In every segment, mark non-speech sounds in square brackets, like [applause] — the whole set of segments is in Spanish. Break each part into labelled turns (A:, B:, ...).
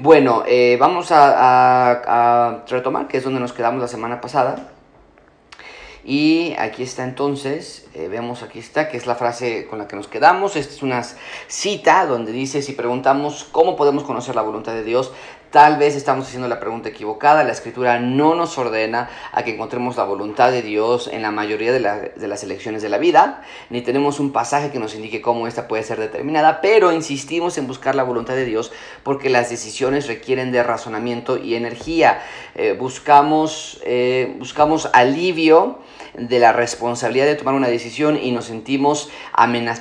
A: Bueno, eh, vamos a, retomar, que es donde nos quedamos la semana pasada. Y aquí está entonces, eh, vemos aquí está, que es la frase con la que nos quedamos. Esta es una cita donde dice, si preguntamos cómo podemos conocer la voluntad de Dios, Tal vez estamos haciendo la pregunta equivocada. La escritura no nos ordena a que encontremos la voluntad de Dios en la mayoría de, las elecciones de la vida, ni tenemos un pasaje que nos indique cómo esta puede ser determinada, pero insistimos en buscar la voluntad de Dios porque las decisiones requieren de razonamiento y energía. Eh, buscamos, eh, buscamos alivio de la responsabilidad de tomar una decisión y nos sentimos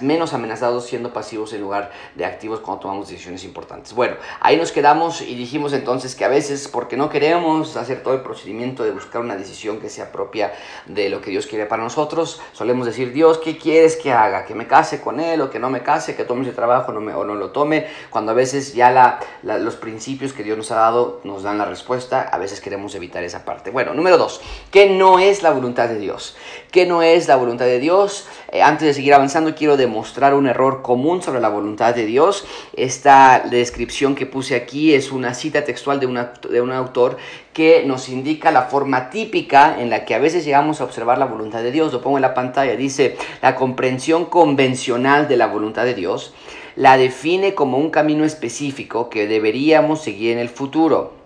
A: menos amenazados siendo pasivos en lugar de activos cuando tomamos decisiones importantes. Bueno, ahí nos quedamos y dijimos entonces que a veces porque no queremos hacer todo el procedimiento de buscar una decisión que sea propia de lo que Dios quiere para nosotros, solemos decir, Dios, ¿qué quieres que haga? ¿Que me case con Él o que no me case? ¿Que tome ese trabajo no me, o no lo tome? Cuando a veces ya la, los principios que Dios nos ha dado nos dan la respuesta, a veces queremos evitar esa parte. Bueno, número dos, ¿qué no es la voluntad de Dios? ¿Qué no es la voluntad de Dios? Eh, antes de seguir avanzando, quiero demostrar un error común sobre la voluntad de Dios. Esta descripción que puse aquí es una cita textual de, de un autor que nos indica la forma típica en la que a veces llegamos a observar la voluntad de Dios. Lo pongo en la pantalla. Dice, la comprensión convencional de la voluntad de Dios la define como un camino específico que deberíamos seguir en el futuro.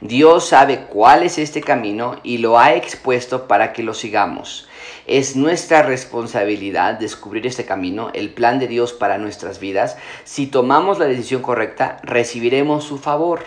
A: Dios sabe cuál es este camino y lo ha expuesto para que lo sigamos. Es nuestra responsabilidad descubrir este camino, el plan de Dios para nuestras vidas. Si tomamos la decisión correcta, recibiremos su favor.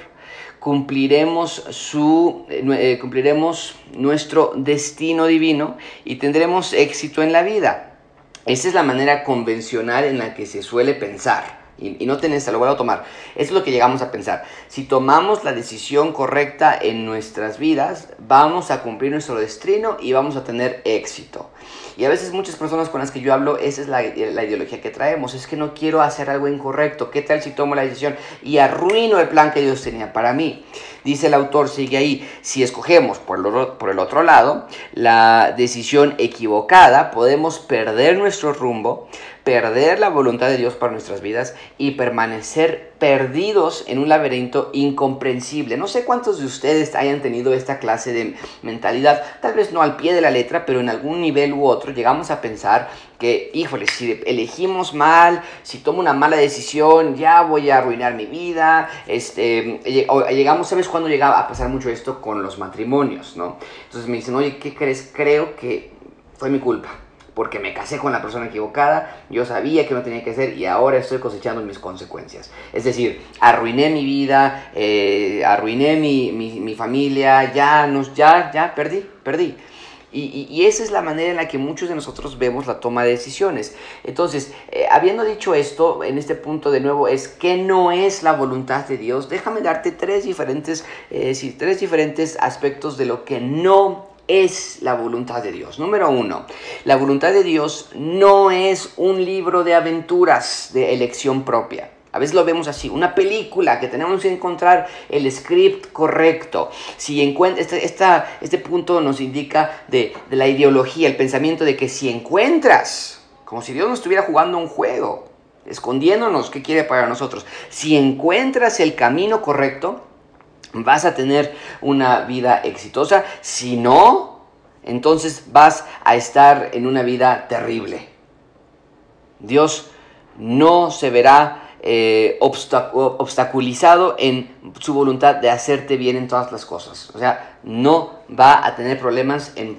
A: Cumpliremos, su, eh, eh, cumpliremos nuestro destino divino y tendremos éxito en la vida. Esa es la manera convencional en la que se suele pensar y, no tenés, lo voy a tomar. Eso es lo que llegamos a pensar. Si tomamos la decisión correcta en nuestras vidas, vamos a cumplir nuestro destino y vamos a tener éxito. Y a veces muchas personas con las que yo hablo, esa es la, la, ideología que traemos, es que no quiero hacer algo incorrecto. ¿Qué tal si tomo la decisión y arruino el plan que Dios tenía para mí? Dice el autor, sigue ahí, si escogemos por el, por el otro lado la decisión equivocada, podemos perder nuestro rumbo, perder la voluntad de Dios para nuestras vidas y permanecer perdidos en un laberinto incomprensible. No sé cuántos de ustedes hayan tenido esta clase de mentalidad, tal vez no al pie de la letra, pero en algún nivel u otro llegamos a pensar que, híjole, si elegimos mal, si tomo una mala decisión, ya voy a arruinar mi vida. Este, llegamos, ¿sabes cuándo llegaba a pasar mucho esto con los matrimonios, no? Entonces me dicen, oye, ¿qué crees? Creo que fue mi culpa porque me casé con la persona equivocada, yo sabía que no tenía que hacer y ahora estoy cosechando mis consecuencias. Es decir, arruiné mi vida, eh, arruiné mi, mi, familia, ya, nos, ya, ya, perdí, perdí. Y, esa es la manera en la que muchos de nosotros vemos la toma de decisiones. Entonces, eh, habiendo dicho esto, en este punto de nuevo es que no es la voluntad de Dios. Déjame darte tres diferentes, eh, tres diferentes aspectos de lo que no es la voluntad de Dios. Número uno, la voluntad de Dios no es un libro de aventuras de elección propia. A veces lo vemos así, una película que tenemos que encontrar el script correcto. Si este, este punto nos indica de, de la ideología, el pensamiento de que si encuentras, como si Dios nos estuviera jugando un juego, escondiéndonos qué quiere para nosotros, si encuentras el camino correcto, vas a tener una vida exitosa. Si no, entonces vas a estar en una vida terrible. Dios no se verá eh, obstaculizado en su voluntad de hacerte bien en todas las cosas. O sea, no va a tener problemas en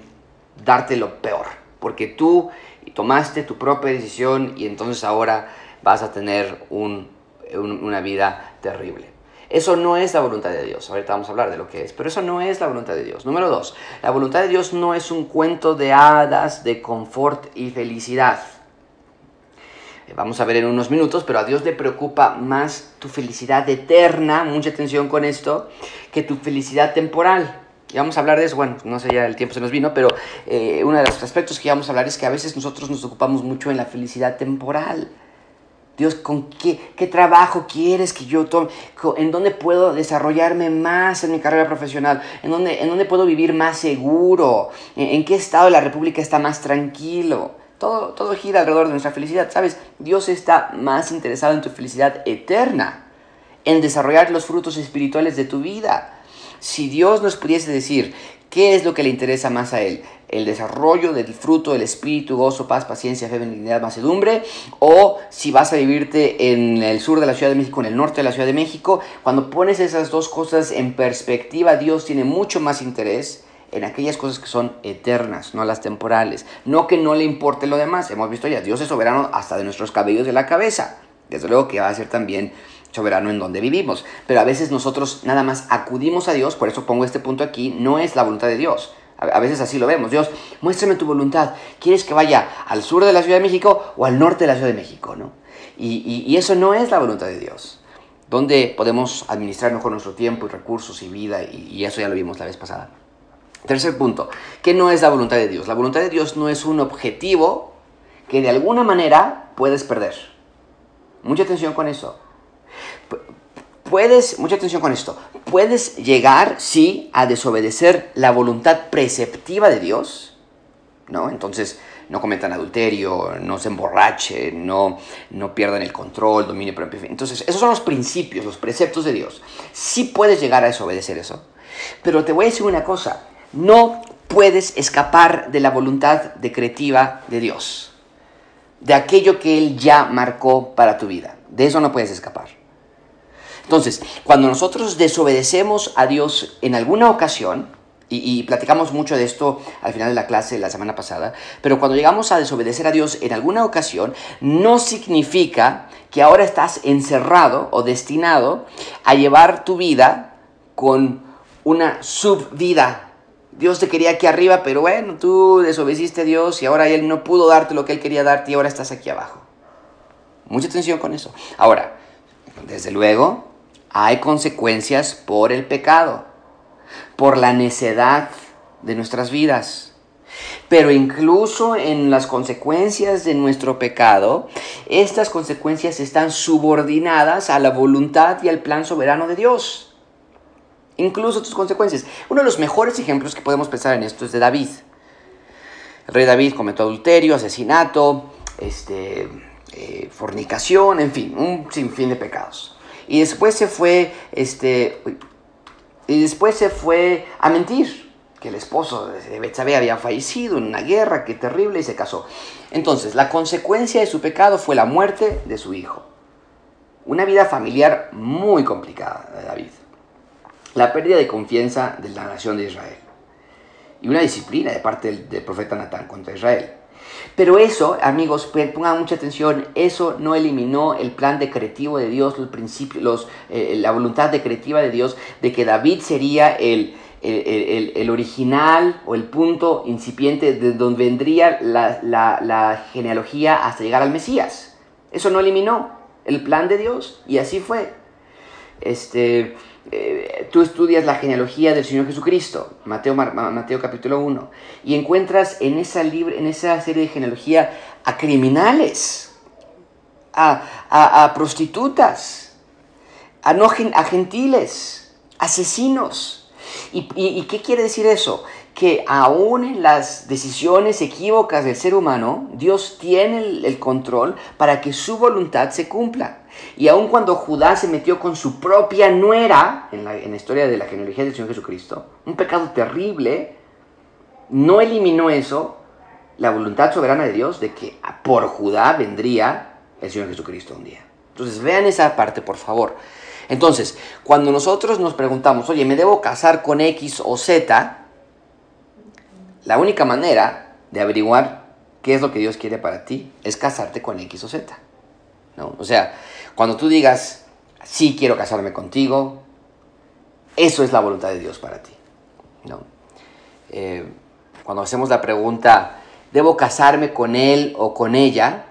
A: darte lo peor, porque tú tomaste tu propia decisión y entonces ahora vas a tener una vida terrible. Eso no es la voluntad de Dios. Ahorita vamos a hablar de lo que es, pero eso no es la voluntad de Dios. Número dos, la voluntad de Dios no es un cuento de hadas de confort y felicidad. Eh, vamos a ver en unos minutos, pero a Dios le preocupa más tu felicidad eterna, mucha atención con esto, que tu felicidad temporal. Y vamos a hablar de eso, bueno, no sé, ya el tiempo se nos vino, pero eh, uno de los aspectos que vamos a hablar es que a veces nosotros nos ocupamos mucho en la felicidad temporal. Dios, ¿con qué, qué trabajo quieres que yo tome? ¿En dónde puedo desarrollarme más en mi carrera profesional? ¿En dónde, en dónde puedo vivir más seguro? ¿En, qué estado de la República está más tranquilo? Todo, gira alrededor de nuestra felicidad, ¿sabes? Dios está más interesado en tu felicidad eterna. en desarrollar los frutos espirituales de tu vida. Si Dios nos pudiese decir qué es lo que le interesa más a Él, el desarrollo del fruto del espíritu, gozo, paz, paciencia, fe, benignidad, macedumbre, o si vas a vivirte en el sur de la Ciudad de México, en el norte de la Ciudad de México, cuando pones esas dos cosas en perspectiva, Dios tiene mucho más interés en aquellas cosas que son eternas, no las temporales. No que no le importe lo demás. Hemos visto ya, Dios es soberano hasta de nuestros cabellos de la cabeza. Desde luego que va a ser también soberano en donde vivimos. Pero a veces nosotros nada más acudimos a Dios, por eso pongo este punto aquí, no es la voluntad de Dios. A veces así lo vemos. Dios, muéstrame tu voluntad. ¿Quieres que vaya al sur de la Ciudad de México o al norte de la Ciudad de México? ¿no? Y, eso no es la voluntad de Dios. Donde podemos administrar mejor nuestro tiempo y recursos y vida, y, y eso ya lo vimos la vez pasada. Tercer punto, ¿qué no es la voluntad de Dios? La voluntad de Dios no es un objetivo que de alguna manera puedes perder. Mucha atención con eso. Puedes, mucha atención con esto, puedes llegar, sí, a desobedecer la voluntad preceptiva de Dios, ¿no? Entonces, no cometan adulterio, no se emborrachen, no, no pierdan el control, dominio propio. Entonces, esos son los principios, los preceptos de Dios. Sí puedes llegar a desobedecer eso. Pero te voy a decir una cosa, no puedes escapar de la voluntad decretiva de Dios, de aquello que Él ya marcó para tu vida. De eso no puedes escapar. Entonces, cuando nosotros desobedecemos a Dios en alguna ocasión, y, platicamos mucho de esto al final de la clase la semana pasada, pero cuando llegamos a desobedecer a Dios en alguna ocasión, no significa que ahora estás encerrado o destinado a llevar tu vida con una subvida Dios te quería aquí arriba, pero bueno, tú desobedeciste a Dios y ahora Él no pudo darte lo que Él quería darte y ahora estás aquí abajo. Mucha atención con eso. Ahora, desde luego, hay consecuencias por el pecado, por la necedad de nuestras vidas. Pero incluso en las consecuencias de nuestro pecado, estas consecuencias están subordinadas a la voluntad y al plan soberano de Dios incluso tus consecuencias. Uno de los mejores ejemplos que podemos pensar en esto es de David. El rey David cometió adulterio, asesinato, este, eh, fornicación, en fin, un sinfín de pecados. Y después se fue, este, y después se fue a mentir, que el esposo de Betsabé había fallecido en una guerra, qué terrible, y se casó. Entonces, la consecuencia de su pecado fue la muerte de su hijo. Una vida familiar muy complicada de David la pérdida de confianza de la nación de Israel y una disciplina de parte del, profeta Natán contra Israel. Pero eso, amigos, pongan mucha atención, eso no eliminó el plan decretivo de Dios, los principios, eh, la voluntad decretiva de Dios de que David sería el, el, el, original o el punto incipiente de donde vendría la, la, la genealogía hasta llegar al Mesías. Eso no eliminó el plan de Dios y así fue. Este, eh, tú estudias la genealogía del Señor Jesucristo, Mateo, Mateo capítulo 1, y encuentras en esa, libre, en esa serie de genealogía a criminales, a, prostitutas, a, no, a gentiles, asesinos. ¿Y, y qué quiere decir eso? que aún en las decisiones equívocas del ser humano, Dios tiene el, control para que su voluntad se cumpla. Y aun cuando Judá se metió con su propia nuera, en la, en la historia de la genealogía del Señor Jesucristo, un pecado terrible, no eliminó eso, la voluntad soberana de Dios de que por Judá vendría el Señor Jesucristo un día. Entonces vean esa parte, por favor. Entonces, cuando nosotros nos preguntamos, oye, ¿me debo casar con X o Z? La única manera de averiguar qué es lo que Dios quiere para ti es casarte con X o Z. ¿no? O sea, cuando tú digas, sí quiero casarme contigo, eso es la voluntad de Dios para ti. ¿no? Eh, cuando hacemos la pregunta, ¿debo casarme con él o con ella?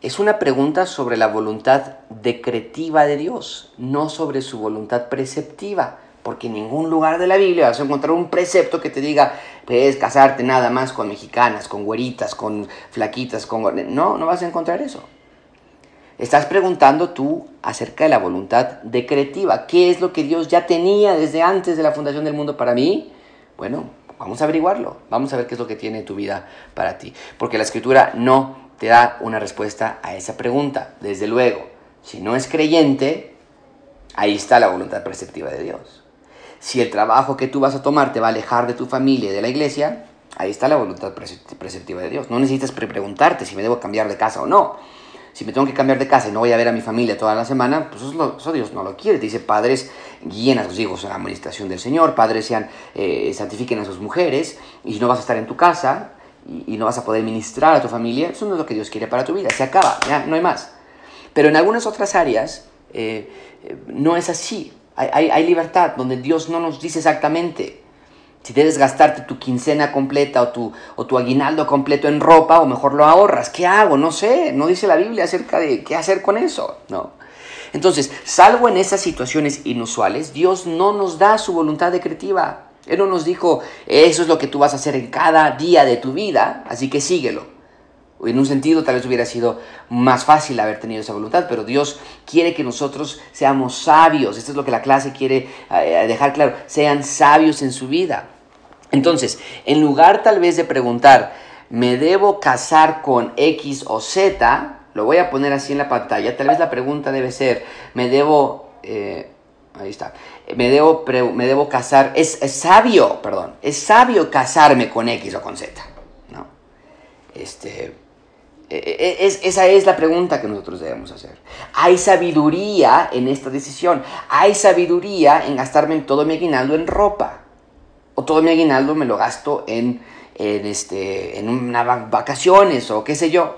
A: Es una pregunta sobre la voluntad decretiva de Dios, no sobre su voluntad preceptiva porque en ningún lugar de la Biblia vas a encontrar un precepto que te diga, puedes casarte nada más con mexicanas, con güeritas, con flaquitas, con... No, no vas a encontrar eso. Estás preguntando tú acerca de la voluntad decretiva. ¿Qué es lo que Dios ya tenía desde antes de la fundación del mundo para mí? Bueno, vamos a averiguarlo. Vamos a ver qué es lo que tiene tu vida para ti. Porque la escritura no te da una respuesta a esa pregunta. Desde luego, si no es creyente, Ahí está la voluntad preceptiva de Dios. Si el trabajo que tú vas a tomar te va a alejar de tu familia y de la iglesia, ahí está la voluntad preceptiva de Dios. No necesitas preguntarte si me debo cambiar de casa o no. Si me tengo que cambiar de casa y no voy a ver a mi familia toda la semana, pues eso, Dios no lo quiere. Dice, padres, guíen a sus hijos en la administración del Señor, padres sean, eh, santifiquen a sus mujeres, y no vas a estar en tu casa y, no vas a poder ministrar a tu familia, eso no es lo que Dios quiere para tu vida. Se acaba, ya no hay más. Pero en algunas otras áreas eh, eh, no es así. Hay, libertad donde Dios no nos dice exactamente si debes gastarte tu quincena completa o tu, o tu aguinaldo completo en ropa o mejor lo ahorras. ¿Qué hago? No sé. No dice la Biblia acerca de qué hacer con eso. No. Entonces, salvo en esas situaciones inusuales, Dios no nos da su voluntad decretiva. Él no nos dijo, eso es lo que tú vas a hacer en cada día de tu vida, así que síguelo en un sentido tal vez hubiera sido más fácil haber tenido esa voluntad, pero Dios quiere que nosotros seamos sabios. Esto es lo que la clase quiere eh, dejar claro, sean sabios en su vida. Entonces, en lugar tal vez de preguntar, ¿me debo casar con X o Z? Lo voy a poner así en la pantalla. Tal vez la pregunta debe ser, ¿me debo... Eh, ahí está. Me debo, me debo casar... Es, sabio, perdón. Es sabio casarme con X o con Z. ¿no? Este e, e, es, esa es la pregunta que nosotros debemos hacer. ¿Hay sabiduría en esta decisión? ¿Hay sabiduría en gastarme todo mi aguinaldo en ropa? ¿O todo mi aguinaldo me lo gasto en, este, en unas vacaciones o qué sé yo?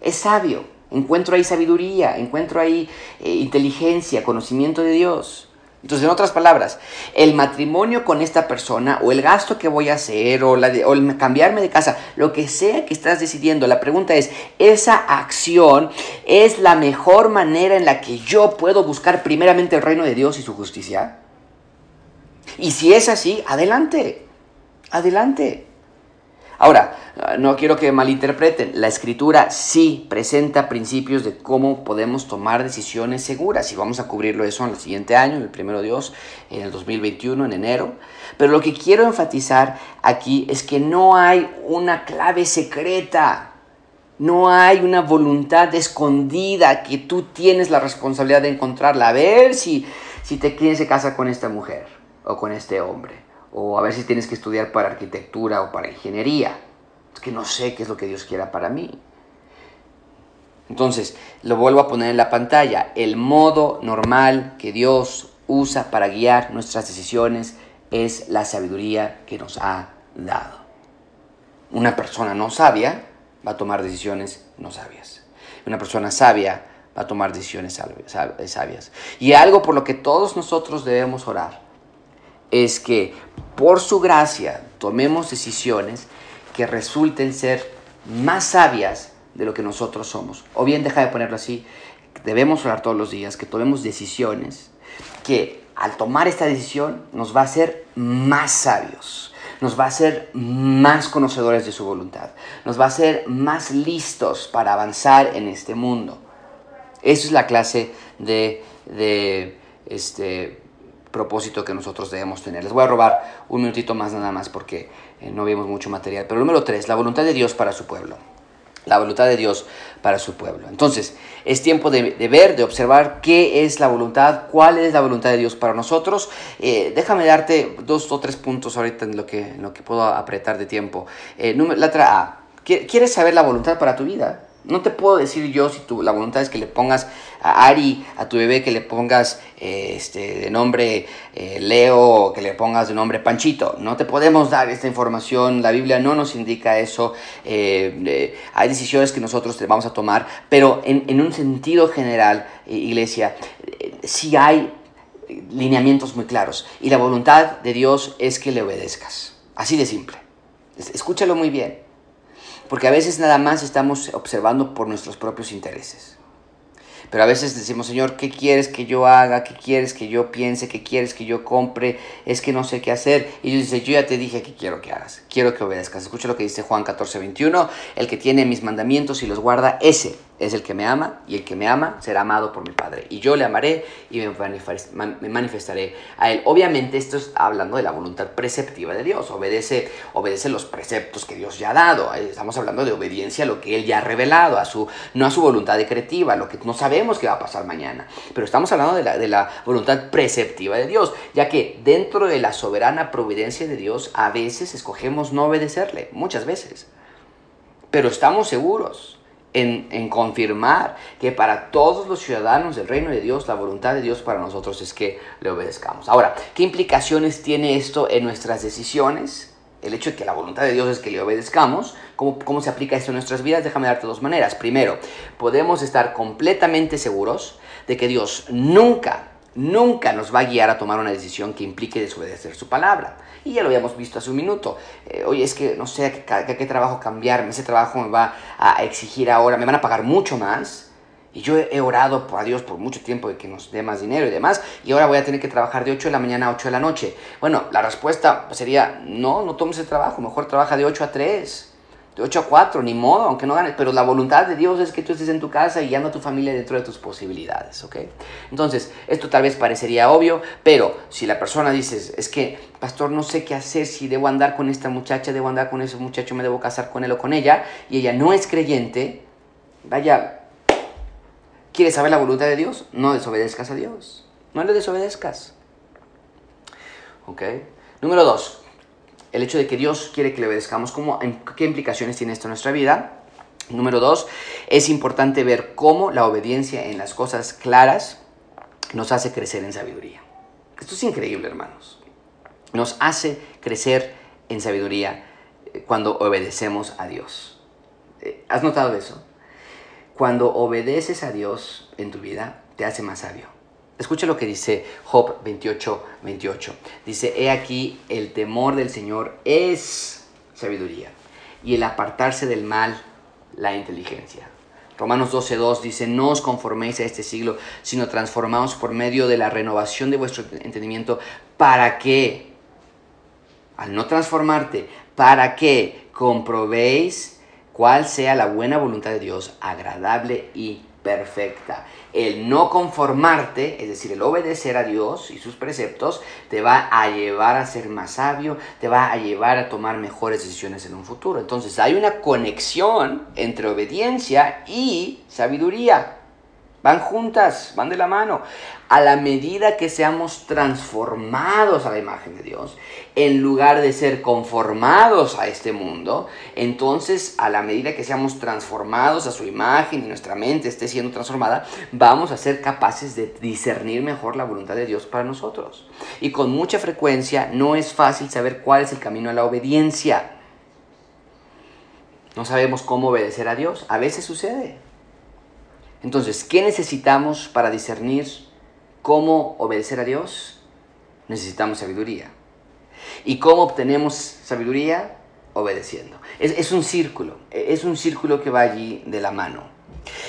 A: Es sabio. Encuentro ahí sabiduría, encuentro ahí eh, inteligencia, conocimiento de Dios. Entonces, en otras palabras, el matrimonio con esta persona o el gasto que voy a hacer o, la el cambiarme de casa, lo que sea que estás decidiendo, la pregunta es, ¿esa acción es la mejor manera en la que yo puedo buscar primeramente el reino de Dios y su justicia? Y si es así, adelante, adelante. Ahora, no quiero que malinterpreten, la escritura sí presenta principios de cómo podemos tomar decisiones seguras y vamos a cubrirlo eso en el siguiente año, en el primero Dios, en el 2021, en enero. Pero lo que quiero enfatizar aquí es que no hay una clave secreta, no hay una voluntad escondida que tú tienes la responsabilidad de encontrarla. A ver si, si te quieres se casa con esta mujer o con este hombre o a ver si tienes que estudiar para arquitectura o para ingeniería. Es que no sé qué es lo que Dios quiera para mí. Entonces, lo vuelvo a poner en la pantalla. El modo normal que Dios usa para guiar nuestras decisiones es la sabiduría que nos ha dado. Una persona no sabia va a tomar decisiones no sabias. Una persona sabia va a tomar decisiones sabias. Y algo por lo que todos nosotros debemos orar es que por su gracia tomemos decisiones que resulten ser más sabias de lo que nosotros somos. O bien, deja de ponerlo así, debemos orar todos los días, que tomemos decisiones que al tomar esta decisión nos va a hacer más sabios, nos va a hacer más conocedores de su voluntad, nos va a hacer más listos para avanzar en este mundo. Esa es la clase de, de este, propósito que nosotros debemos tener. Les voy a robar un minutito más nada más porque eh, no vimos mucho material. Pero número tres, la voluntad de Dios para su pueblo. La voluntad de Dios para su pueblo. Entonces, es tiempo de, ver, de observar qué es la voluntad, cuál es la voluntad de Dios para nosotros. Eh, déjame darte dos o tres puntos ahorita en lo que, en lo que puedo apretar de tiempo. Eh, letra A. ¿Quieres saber la voluntad para tu vida? No te puedo decir yo si tu, la voluntad es que le pongas a Ari, a tu bebé, que le pongas eh, este, de nombre eh, Leo que le pongas de nombre Panchito. No te podemos dar esta información, la Biblia no nos indica eso. Eh, hay decisiones que nosotros vamos a tomar, pero en, en un sentido general, iglesia, sí hay lineamientos muy claros. Y la voluntad de Dios es que le obedezcas. Así de simple. Escúchalo muy bien. Porque a veces nada más estamos observando por nuestros propios intereses. Pero a veces decimos, Señor, ¿qué quieres que yo haga? ¿Qué quieres que yo piense? ¿Qué quieres que yo compre? Es que no sé qué hacer. Y Dios dice, yo ya te dije que quiero que hagas. Quiero que obedezcas. Escucha lo que dice Juan 14, 21. El que tiene mis mandamientos y los guarda, ese es el que me ama y el que me ama será amado por mi Padre. Y yo le amaré y me manifestaré a él. Obviamente esto está hablando de la voluntad preceptiva de Dios. Obedece, obedece los preceptos que Dios ya ha dado. Estamos hablando de obediencia a lo que Él ya ha revelado, a su, no a su voluntad decretiva, lo que no sabemos qué va a pasar mañana. Pero estamos hablando de la, de la voluntad preceptiva de Dios, ya que dentro de la soberana providencia de Dios a veces escogemos no obedecerle, muchas veces. Pero estamos seguros en, confirmar que para todos los ciudadanos del reino de Dios, la voluntad de Dios para nosotros es que le obedezcamos. Ahora, ¿qué implicaciones tiene esto en nuestras decisiones? El hecho de que la voluntad de Dios es que le obedezcamos, ¿cómo, cómo se aplica esto en nuestras vidas? Déjame darte dos maneras. Primero, podemos estar completamente seguros de que Dios nunca, nunca nos va a guiar a tomar una decisión que implique desobedecer su palabra. Y ya lo habíamos visto hace un minuto. Eh, oye, es que no sé a qué, qué, trabajo cambiarme, ese trabajo me va a exigir ahora, me van a pagar mucho más. Y yo he orado a Dios por mucho tiempo de que nos dé más dinero y demás, y ahora voy a tener que trabajar de 8 de la mañana a 8 de la noche. Bueno, la respuesta sería, no, no tomes ese trabajo, mejor trabaja de 8 a 3 de 8 a 4, ni modo, aunque no ganes, pero la voluntad de Dios es que tú estés en tu casa y guiando a tu familia dentro de tus posibilidades, ¿ok? Entonces, esto tal vez parecería obvio, pero si la persona dice, es que, pastor, no sé qué hacer, si debo andar con esta muchacha, debo andar con ese muchacho, me debo casar con él o con ella, y ella no es creyente, vaya, ¿quieres saber la voluntad de Dios? No desobedezcas a Dios, no le desobedezcas, ¿ok? Número dos, el hecho de que Dios quiere que le obedezcamos, ¿cómo, ¿qué implicaciones tiene esto en nuestra vida? Número dos, es importante ver cómo la obediencia en las cosas claras nos hace crecer en sabiduría. Esto es increíble, hermanos. Nos hace crecer en sabiduría eh, cuando obedecemos a Dios. Eh, ¿Has notado eso? Cuando obedeces a Dios en tu vida, te hace más sabio. Escucha lo que dice Job 28, 28. Dice, he aquí, el temor del Señor es sabiduría y el apartarse del mal, la inteligencia. Romanos 12, 2 dice, no os conforméis a este siglo, sino transformaos por medio de la renovación de vuestro entendimiento para que, al no transformarte, para que comprobéis cuál sea la buena voluntad de Dios, agradable y perfecta. El no conformarte, es decir, el obedecer a Dios y sus preceptos, te va a llevar a ser más sabio, te va a llevar a tomar mejores decisiones en un futuro. Entonces hay una conexión entre obediencia y sabiduría. Van juntas, van de la mano. A la medida que seamos transformados a la imagen de Dios, en lugar de ser conformados a este mundo, entonces a la medida que seamos transformados a su imagen y nuestra mente esté siendo transformada, vamos a ser capaces de discernir mejor la voluntad de Dios para nosotros. Y con mucha frecuencia no es fácil saber cuál es el camino a la obediencia. No sabemos cómo obedecer a Dios. A veces sucede. Entonces, ¿qué necesitamos para discernir cómo obedecer a Dios? Necesitamos sabiduría. ¿Y cómo obtenemos sabiduría? Obedeciendo. Es, un círculo, es un círculo que va allí de la mano.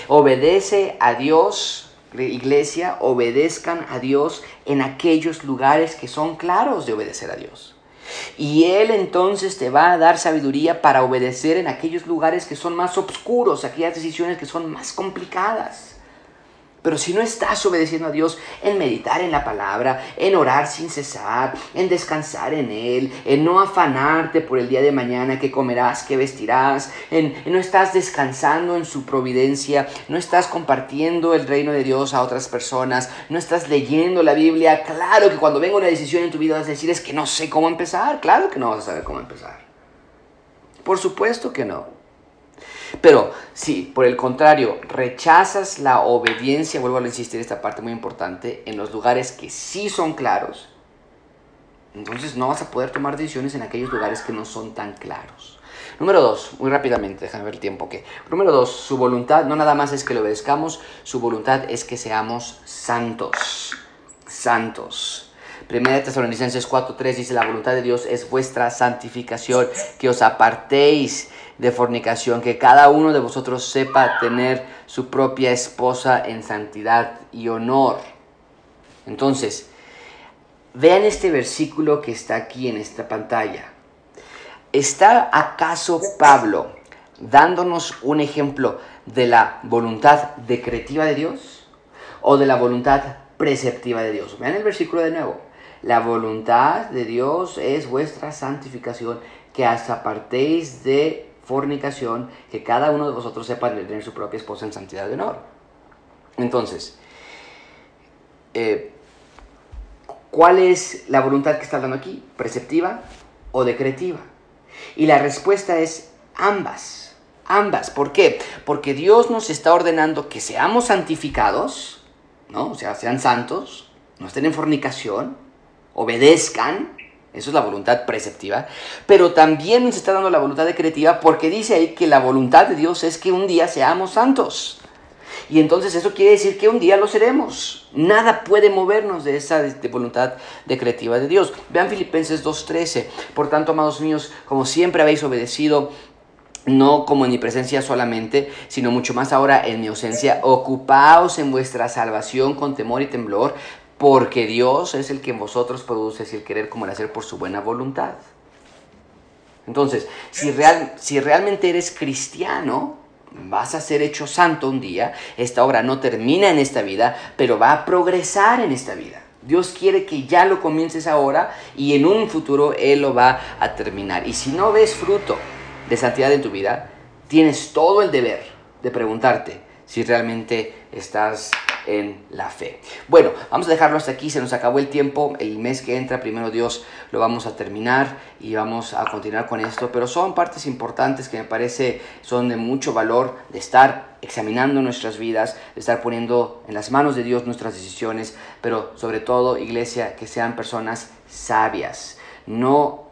A: Obedece a Dios, iglesia, obedezcan a Dios en aquellos lugares que son claros de obedecer a Dios. Y Él entonces te va a dar sabiduría para obedecer en aquellos lugares que son más oscuros, aquellas decisiones que son más complicadas. Pero si no estás obedeciendo a Dios en meditar en la palabra, en orar sin cesar, en descansar en Él, en no afanarte por el día de mañana, qué comerás, qué vestirás, en, no estás descansando en su providencia, no estás compartiendo el reino de Dios a otras personas, no estás leyendo la Biblia, claro que cuando venga una decisión en tu vida vas a decir es que no sé cómo empezar, claro que no vas a saber cómo empezar. Por supuesto que no. Pero si por el contrario rechazas la obediencia, vuelvo a insistir esta parte muy importante, en los lugares que sí son claros, entonces no vas a poder tomar decisiones en aquellos lugares que no son tan claros. Número dos, muy rápidamente, déjame ver el tiempo que. Número dos, su voluntad no nada más es que le obedezcamos, su voluntad es que seamos santos. Santos. Primera Tesalonicenses 4:3 dice, la voluntad de Dios es vuestra santificación, que os apartéis de fornicación, que cada uno de vosotros sepa tener su propia esposa en santidad y honor. Entonces, vean este versículo que está aquí en esta pantalla. ¿Está acaso Pablo dándonos un ejemplo de la voluntad decretiva de Dios o de la voluntad preceptiva de Dios. Vean el versículo de nuevo. La voluntad de Dios es vuestra santificación, que hasta apartéis de fornicación, que cada uno de vosotros sepa tener su propia esposa en santidad de honor. Entonces, eh, ¿cuál es la voluntad que está dando aquí? ¿Preceptiva o decretiva? Y la respuesta es ambas, ambas. ¿Por qué? Porque Dios nos está ordenando que seamos santificados, ¿no? O sea, sean santos, no estén en fornicación, obedezcan, eso es la voluntad preceptiva, pero también nos está dando la voluntad decretiva porque dice ahí que la voluntad de Dios es que un día seamos santos. Y entonces eso quiere decir que un día lo seremos. Nada puede movernos de esa voluntad decretiva de Dios. Vean Filipenses 2.13. Por tanto, amados míos, como siempre habéis obedecido, no como en mi presencia solamente, sino mucho más ahora en mi ausencia, ocupaos en vuestra salvación con temor y temblor, porque Dios es el que en vosotros produce el querer como el hacer por su buena voluntad. Entonces, si, real, si realmente eres cristiano, vas a ser hecho santo un día. Esta obra no termina en esta vida, pero va a progresar en esta vida. Dios quiere que ya lo comiences ahora y en un futuro Él lo va a terminar. Y si no ves fruto de santidad en tu vida, tienes todo el deber de preguntarte si realmente estás en la fe. Bueno, vamos a dejarlo hasta aquí, se nos acabó el tiempo, el mes que entra, primero Dios, lo vamos a terminar y vamos a continuar con esto, pero son partes importantes que me parece son de mucho valor de estar examinando nuestras vidas, de estar poniendo en las manos de Dios nuestras decisiones, pero sobre todo, iglesia, que sean personas sabias. No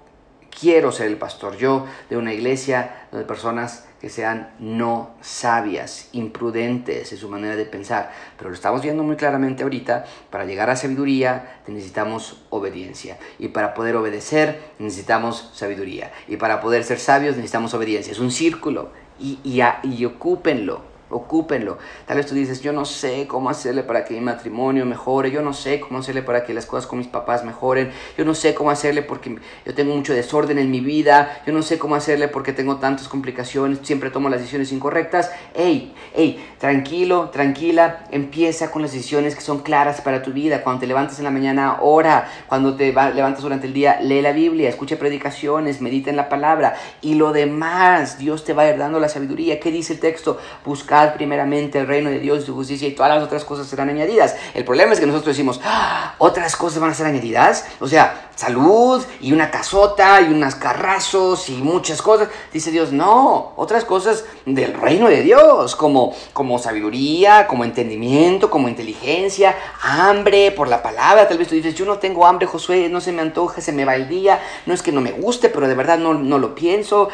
A: quiero ser el pastor yo de una iglesia donde personas que sean no sabias, imprudentes en su manera de pensar. Pero lo estamos viendo muy claramente ahorita, para llegar a sabiduría necesitamos obediencia. Y para poder obedecer necesitamos sabiduría. Y para poder ser sabios necesitamos obediencia. Es un círculo y, y, y ocúpenlo ocúpenlo. Tal vez tú dices, yo no sé cómo hacerle para que mi matrimonio mejore, yo no sé cómo hacerle para que las cosas con mis papás mejoren, yo no sé cómo hacerle porque yo tengo mucho desorden en mi vida, yo no sé cómo hacerle porque tengo tantas complicaciones, siempre tomo las decisiones incorrectas. Ey, ey, tranquilo, tranquila, empieza con las decisiones que son claras para tu vida. Cuando te levantas en la mañana, ora. Cuando te levantas durante el día, lee la Biblia, escucha predicaciones, medita en la palabra. Y lo demás, Dios te va a dando la sabiduría. ¿Qué dice el texto? Buscar primeramente el reino de Dios y su justicia y todas las otras cosas serán añadidas. El problema es que nosotros decimos, ah, otras cosas van a ser añadidas. O sea, salud y una casota y unas carrazos y muchas cosas. Dice Dios, no, otras cosas del reino de Dios, como, como sabiduría, como entendimiento, como inteligencia, hambre por la palabra. Tal vez tú dices, yo no tengo hambre, Josué, no se me antoja, se me va el día. No es que no me guste, pero de verdad no, no lo pienso.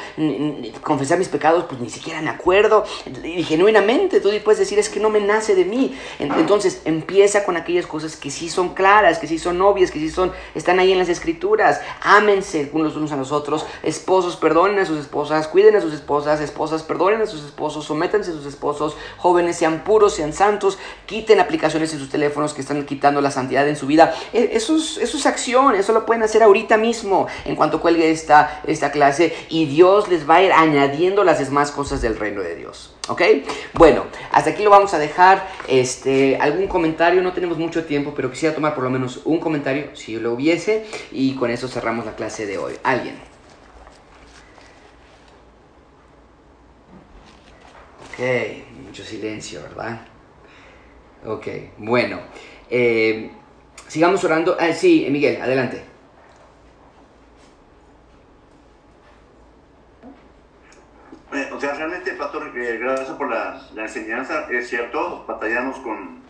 A: Confesar mis pecados, pues ni siquiera me acuerdo. Y tú puedes decir es que no me nace de mí. Entonces empieza con aquellas cosas que sí son claras, que sí son obvias, que sí son, están ahí en las escrituras. Ámense unos unos a los otros. Esposos perdonen a sus esposas, cuiden a sus esposas, esposas perdonen a sus esposos, sométanse a sus esposos, jóvenes sean puros, sean santos, quiten aplicaciones en sus teléfonos que están quitando la santidad en su vida. E, eso es, eso es acción, eso lo pueden hacer ahorita mismo en cuanto cuelgue esta, esta clase y Dios les va a ir añadiendo las demás cosas del reino de Dios. ¿Ok? Bueno, hasta aquí lo vamos a dejar. Este, algún comentario, no tenemos mucho tiempo, pero quisiera tomar por lo menos un comentario, si lo hubiese, y con eso cerramos la clase de hoy. ¿Alguien? Ok, mucho silencio, ¿verdad? Ok, bueno. Eh, sigamos orando. Ah, sí, Miguel, adelante.
B: O sea, realmente, Pastor, eh, gracias por la, enseñanza. Es cierto, batallamos con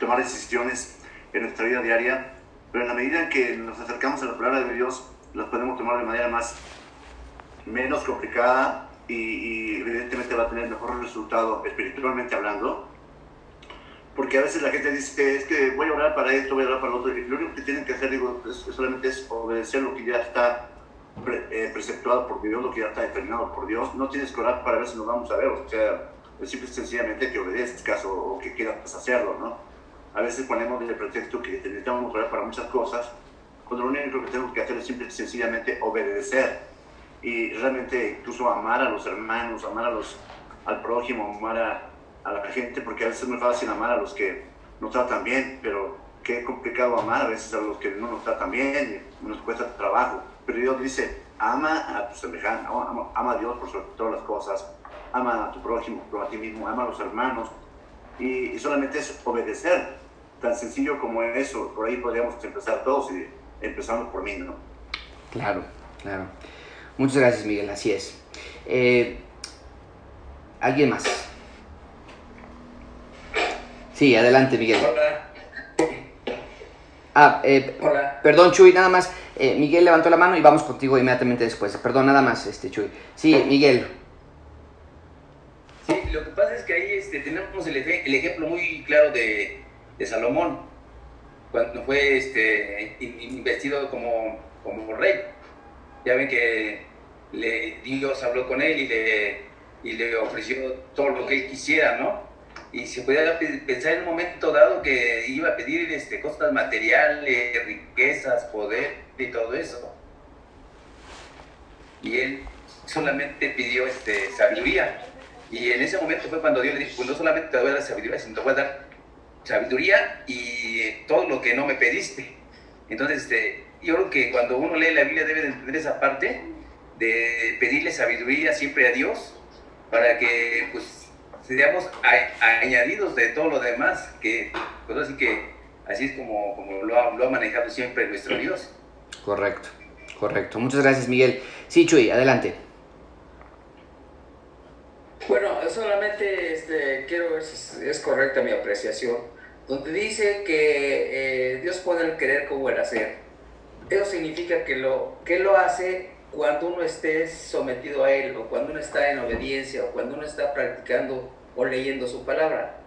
B: tomar decisiones en nuestra vida diaria, pero en la medida en que nos acercamos a la palabra de Dios, las podemos tomar de manera más menos complicada y, evidentemente va a tener mejor resultado espiritualmente hablando. Porque a veces la gente dice es que voy a orar para esto, voy a orar para lo otro. Y lo único que tienen que hacer, digo, solamente es obedecer lo que ya está eh, preceptuado por Dios, lo que ya está determinado por Dios. No tienes que orar para ver si nos vamos a ver, o sea, es simple sencillamente que obedezcas caso o que quieras hacerlo, ¿no? A veces ponemos el pretexto que necesitamos orar para muchas cosas, cuando lo único que tenemos que hacer es simple sencillamente obedecer. y realmente incluso amar a los hermanos, amar a los, al prójimo, amar a, a la gente, porque a veces es muy fácil amar a los que nos tratan bien, pero qué complicado amar a veces a los que no nos tratan bien, nos cuesta trabajo. Pero Dios dice, ama a tu semejante, ama, ama, a Dios por sobre todas las cosas, ama a tu prójimo, pero a ti mismo, ama a los hermanos, y, y solamente es obedecer, tan sencillo como eso, por ahí podríamos empezar todos, y empezando por mí, ¿no?
A: Claro, claro. Muchas gracias, Miguel, así es. Eh, ¿Alguien más? Sí, adelante, Miguel.
C: Hola.
A: Ah, eh,
C: Hola.
A: perdón, Chuy, nada más. Eh, Miguel levantó la mano y vamos contigo inmediatamente después. Perdón, nada más, este Chuy. Sí, Miguel.
C: Sí, lo que pasa es que ahí este, tenemos el, eje- el ejemplo muy claro de, Salomón, cuando fue este, in- investido como, rey. Ya ven que Dios habló con él y le, y le ofreció todo lo que él quisiera, ¿no? Y podía pe- pensar en un momento dado que iba a pedir este, cosas materiales, riquezas, poder y todo eso. Y él solamente pidió este, sabiduría. Y en ese momento fue cuando Dios le dijo, pues no solamente te voy a dar sabiduría, sino te voy a dar sabiduría y todo lo que no me pediste. Entonces, este, yo creo que cuando uno lee la Biblia debe de entender esa parte de pedirle sabiduría siempre a Dios para que pues seamos a- añadidos de todo lo demás, que pues así que así es como, como lo, ha, lo ha manejado siempre nuestro Dios.
A: Correcto, correcto. Muchas gracias, Miguel. Sí, Chuy, adelante.
D: Bueno, solamente este, quiero ver si es- es correcta mi apreciación. Donde dice que eh, Dios pone el querer como el hacer. Eso significa que lo, que lo hace cuando uno esté sometido a Él, o cuando uno está en obediencia, o cuando uno está practicando o leyendo su palabra.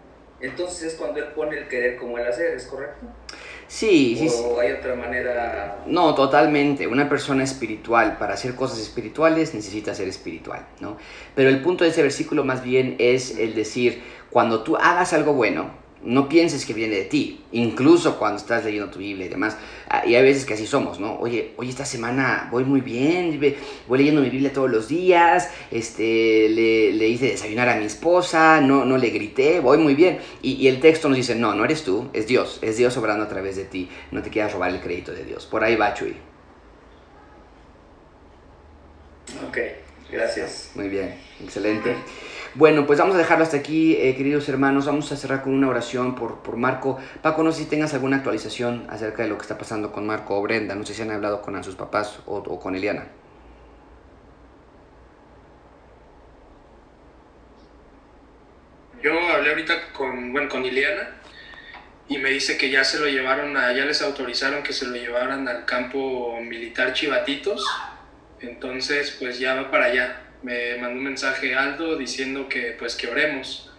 D: Entonces es cuando Él pone el querer como el hacer, ¿es correcto?
A: Sí, sí.
D: ¿O hay otra manera?
A: No, totalmente. Una persona espiritual, para hacer cosas espirituales, necesita ser espiritual, ¿no? Pero el punto de ese versículo más bien es el decir, cuando tú hagas algo bueno, no pienses que viene de ti, incluso cuando estás leyendo tu Biblia y demás. Ah, Y hay veces que así somos, ¿no? Oye, oye, esta semana voy muy bien, voy leyendo mi Biblia todos los días, este, le, le hice desayunar a mi esposa, no, no le grité, voy muy bien. Y, y el texto nos dice, no, no eres tú, es Dios, es Dios obrando a través de ti, no te quieras robar el crédito de Dios. Por ahí va, Chuy.
D: Ok, gracias.
A: Muy bien, excelente. Bueno, pues vamos a dejarlo hasta aquí, eh, queridos hermanos. Vamos a cerrar con una oración por, por Marco. Paco, no sé si tengas alguna actualización acerca de lo que está pasando con Marco o Brenda. No sé si han hablado con sus papás o, con Eliana.
E: Yo hablé ahorita con, bueno, con Ileana y me dice que ya se lo llevaron, a, ya les autorizaron que se lo llevaran al campo militar Chivatitos. Entonces, pues ya va para allá. Me mandó un mensaje Aldo diciendo que pues que oremos,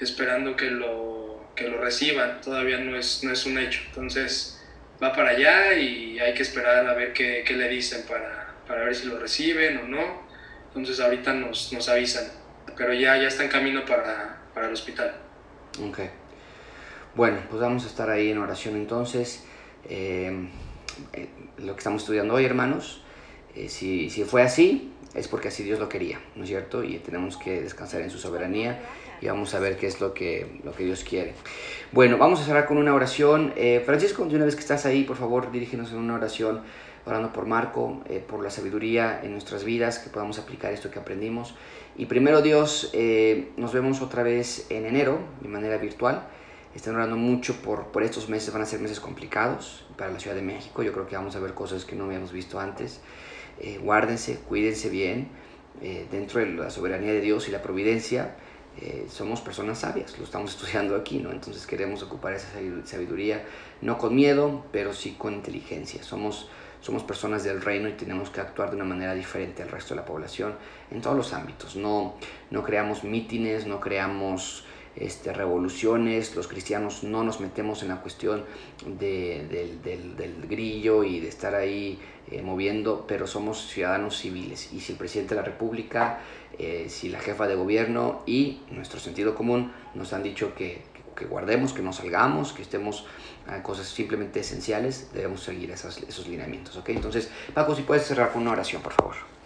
E: esperando que lo, que lo reciban. Todavía no es, no es un hecho. Entonces, va para allá y hay que esperar a ver qué, qué le dicen para, para ver si lo reciben o no. Entonces, ahorita nos, nos avisan. Pero ya, ya está en camino para, para el hospital.
A: Ok. Bueno, pues vamos a estar ahí en oración entonces. Eh, eh, lo que estamos estudiando hoy, hermanos, eh, si, si fue así, es porque así Dios lo quería, ¿no es cierto? Y tenemos que descansar en su soberanía y vamos a ver qué es lo que, lo que Dios quiere. Bueno, vamos a cerrar con una oración. Eh, Francisco, de una vez que estás ahí, por favor, dirígenos en una oración, orando por Marco, eh, por la sabiduría en nuestras vidas, que podamos aplicar esto que aprendimos. Y primero, Dios, eh, nos vemos otra vez en enero, de manera virtual. Están orando mucho por, por estos meses, van a ser meses complicados para la Ciudad de México. Yo creo que vamos a ver cosas que no habíamos visto antes. Eh, guárdense, cuídense bien. Eh, dentro de la soberanía de Dios y la providencia, eh, somos personas sabias, lo estamos [laughs] estudiando aquí, ¿no? Entonces queremos ocupar esa sabiduría, no con miedo, pero sí con inteligencia. Somos, somos personas del reino y tenemos que actuar de una manera diferente al resto de la población en todos los ámbitos. No, no creamos mítines, no creamos este, revoluciones, los cristianos no nos metemos en la cuestión de, del, del, del, grillo y de estar ahí eh, moviendo, pero somos ciudadanos civiles. Y si el presidente de la República, eh, si la jefa de gobierno y nuestro sentido común nos han dicho que, que, guardemos, que no salgamos, que estemos a cosas simplemente esenciales, debemos seguir esos, esos lineamientos. ¿okay? Entonces, Paco, si puedes cerrar con una oración, por favor.